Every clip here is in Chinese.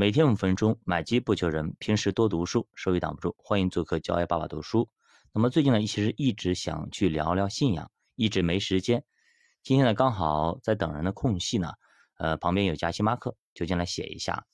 每天五分钟，买机不求人。平时多读书，收益挡不住。欢迎做客教爱爸爸读书。那么最近呢，其实一直想去聊聊信仰，一直没时间。今天呢，刚好在等人的空隙呢，呃，旁边有家星巴克，就进来写一下。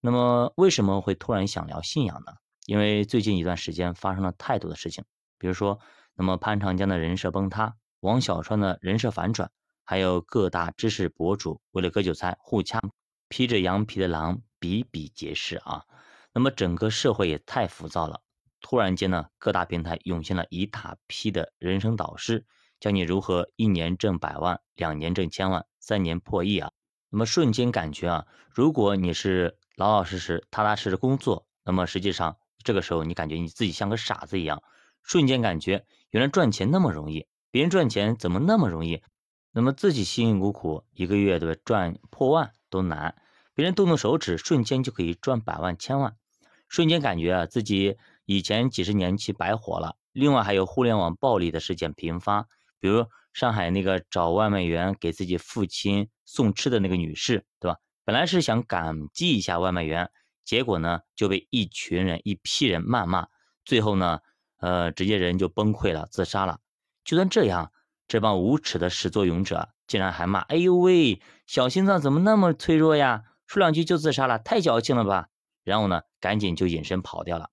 那么为什么会突然想聊信仰呢？因为最近一段时间发生了太多的事情，比如说，那么潘长江的人设崩塌，王小川的人设反转，还有各大知识博主为了割韭菜互掐，披着羊皮的狼。比比皆是啊，那么整个社会也太浮躁了。突然间呢，各大平台涌现了一大批的人生导师，教你如何一年挣百万，两年挣千万，三年破亿啊。那么瞬间感觉啊，如果你是老老实实、踏踏实实工作，那么实际上这个时候你感觉你自己像个傻子一样。瞬间感觉原来赚钱那么容易，别人赚钱怎么那么容易？那么自己辛辛苦苦一个月对吧，赚破万都难。别人动动手指，瞬间就可以赚百万、千万，瞬间感觉啊自己以前几十年去白活了。另外还有互联网暴力的事件频发，比如上海那个找外卖员给自己父亲送吃的那个女士，对吧？本来是想感激一下外卖员，结果呢就被一群人、一批人谩骂，最后呢，呃，直接人就崩溃了，自杀了。就算这样，这帮无耻的始作俑者竟然还骂：“哎呦喂，小心脏怎么那么脆弱呀？”说两句就自杀了，太矫情了吧？然后呢，赶紧就隐身跑掉了。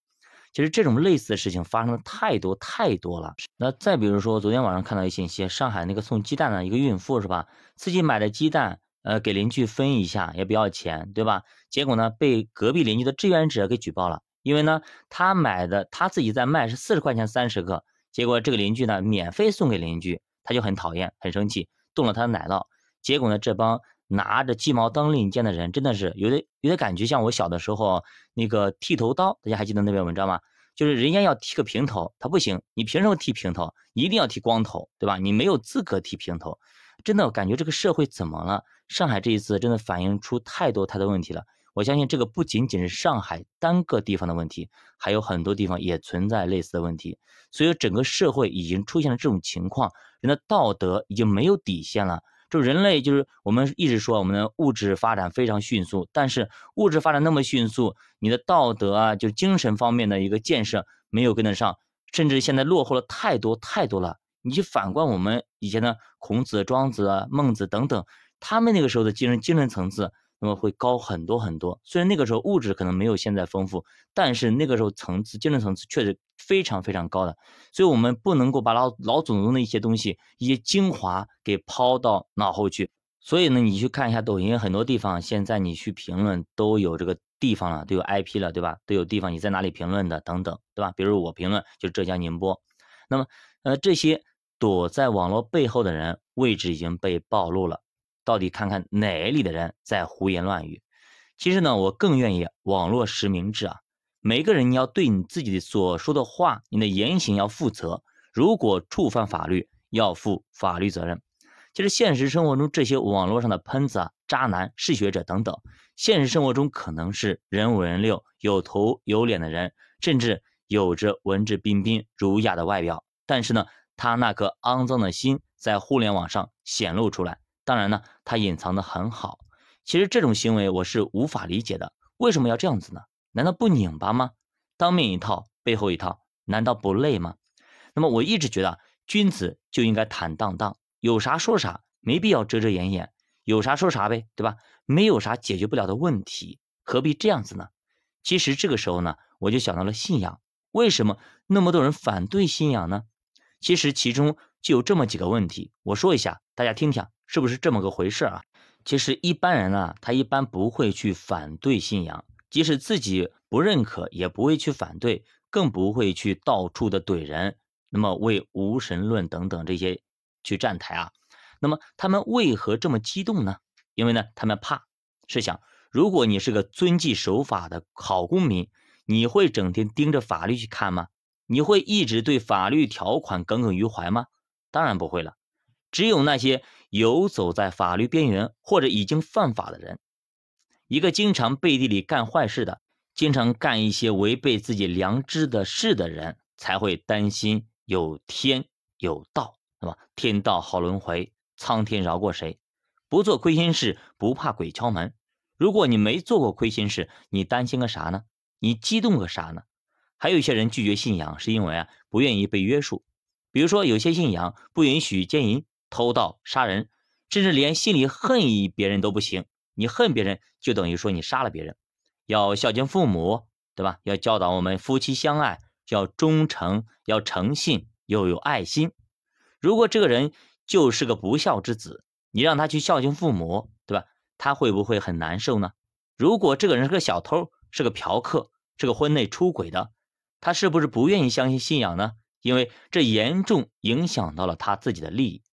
其实这种类似的事情发生的太多太多了。那再比如说，昨天晚上看到一信息，上海那个送鸡蛋的一个孕妇是吧？自己买的鸡蛋，呃，给邻居分一下也不要钱，对吧？结果呢，被隔壁邻居的志愿者给举报了，因为呢，他买的他自己在卖是四十块钱三十个，结果这个邻居呢，免费送给邻居，他就很讨厌，很生气，动了他的奶酪。结果呢，这帮。拿着鸡毛当令箭的人，真的是有点有点感觉，像我小的时候那个剃头刀，大家还记得那篇文章吗？就是人家要剃个平头，他不行，你凭什么剃平头？一定要剃光头，对吧？你没有资格剃平头。真的感觉这个社会怎么了？上海这一次真的反映出太多太多问题了。我相信这个不仅仅是上海单个地方的问题，还有很多地方也存在类似的问题。所以整个社会已经出现了这种情况，人的道德已经没有底线了。就人类就是我们一直说我们的物质发展非常迅速，但是物质发展那么迅速，你的道德啊，就精神方面的一个建设没有跟得上，甚至现在落后了太多太多了。你去反观我们以前的孔子、庄子、孟子等等，他们那个时候的精神精神层次。那么会高很多很多。虽然那个时候物质可能没有现在丰富，但是那个时候层次、精神层次确实非常非常高的。所以，我们不能够把老老祖宗的一些东西、一些精华给抛到脑后去。所以呢，你去看一下抖音，很多地方现在你去评论都有这个地方了，都有 IP 了，对吧？都有地方你在哪里评论的等等，对吧？比如我评论就浙江宁波。那么，呃，这些躲在网络背后的人位置已经被暴露了。到底看看哪里的人在胡言乱语？其实呢，我更愿意网络实名制啊。每个人你要对你自己所说的话、你的言行要负责。如果触犯法律，要负法律责任。其实现实生活中这些网络上的喷子啊、渣男、嗜血者等等，现实生活中可能是人五人六、有头有脸的人，甚至有着文质彬彬、儒雅的外表，但是呢，他那颗肮脏的心在互联网上显露出来。当然呢，他隐藏的很好。其实这种行为我是无法理解的，为什么要这样子呢？难道不拧巴吗？当面一套，背后一套，难道不累吗？那么我一直觉得，君子就应该坦荡荡，有啥说啥，没必要遮遮掩掩，有啥说啥呗，对吧？没有啥解决不了的问题，何必这样子呢？其实这个时候呢，我就想到了信仰，为什么那么多人反对信仰呢？其实其中就有这么几个问题，我说一下，大家听听。是不是这么个回事啊？其实一般人呢，他一般不会去反对信仰，即使自己不认可，也不会去反对，更不会去到处的怼人，那么为无神论等等这些去站台啊。那么他们为何这么激动呢？因为呢，他们怕。试想，如果你是个遵纪守法的好公民，你会整天盯着法律去看吗？你会一直对法律条款耿耿于怀吗？当然不会了。只有那些游走在法律边缘或者已经犯法的人，一个经常背地里干坏事的、经常干一些违背自己良知的事的人，才会担心有天有道，那么？天道好轮回，苍天饶过谁？不做亏心事，不怕鬼敲门。如果你没做过亏心事，你担心个啥呢？你激动个啥呢？还有一些人拒绝信仰，是因为啊不愿意被约束。比如说，有些信仰不允许奸淫、偷盗、杀人，甚至连心里恨意别人都不行。你恨别人，就等于说你杀了别人。要孝敬父母，对吧？要教导我们夫妻相爱，要忠诚，要诚信，又有爱心。如果这个人就是个不孝之子，你让他去孝敬父母，对吧？他会不会很难受呢？如果这个人是个小偷，是个嫖客，是个婚内出轨的，他是不是不愿意相信信仰呢？因为这严重影响到了他自己的利益。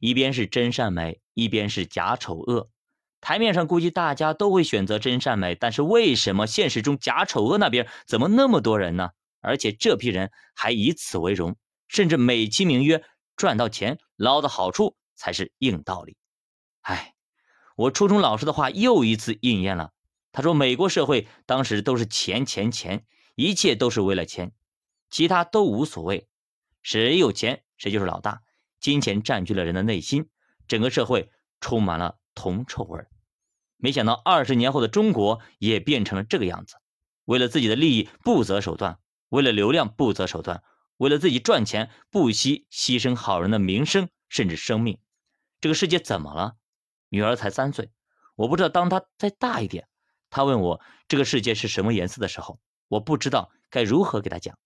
一边是真善美，一边是假丑恶。台面上估计大家都会选择真善美，但是为什么现实中假丑恶那边怎么那么多人呢？而且这批人还以此为荣，甚至美其名曰赚到钱、捞到好处才是硬道理。哎。我初中老师的话又一次应验了。他说：“美国社会当时都是钱钱钱，一切都是为了钱，其他都无所谓。谁有钱谁就是老大，金钱占据了人的内心，整个社会充满了铜臭味儿。没想到二十年后的中国也变成了这个样子：为了自己的利益不择手段，为了流量不择手段，为了自己赚钱不惜牺牲好人的名声甚至生命。这个世界怎么了？”女儿才三岁，我不知道当她再大一点，她问我这个世界是什么颜色的时候，我不知道该如何给她讲。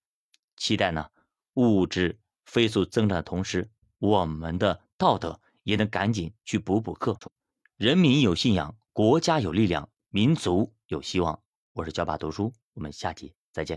期待呢，物质飞速增长的同时，我们的道德也能赶紧去补补课。人民有信仰，国家有力量，民族有希望。我是教爸读书，我们下集再见。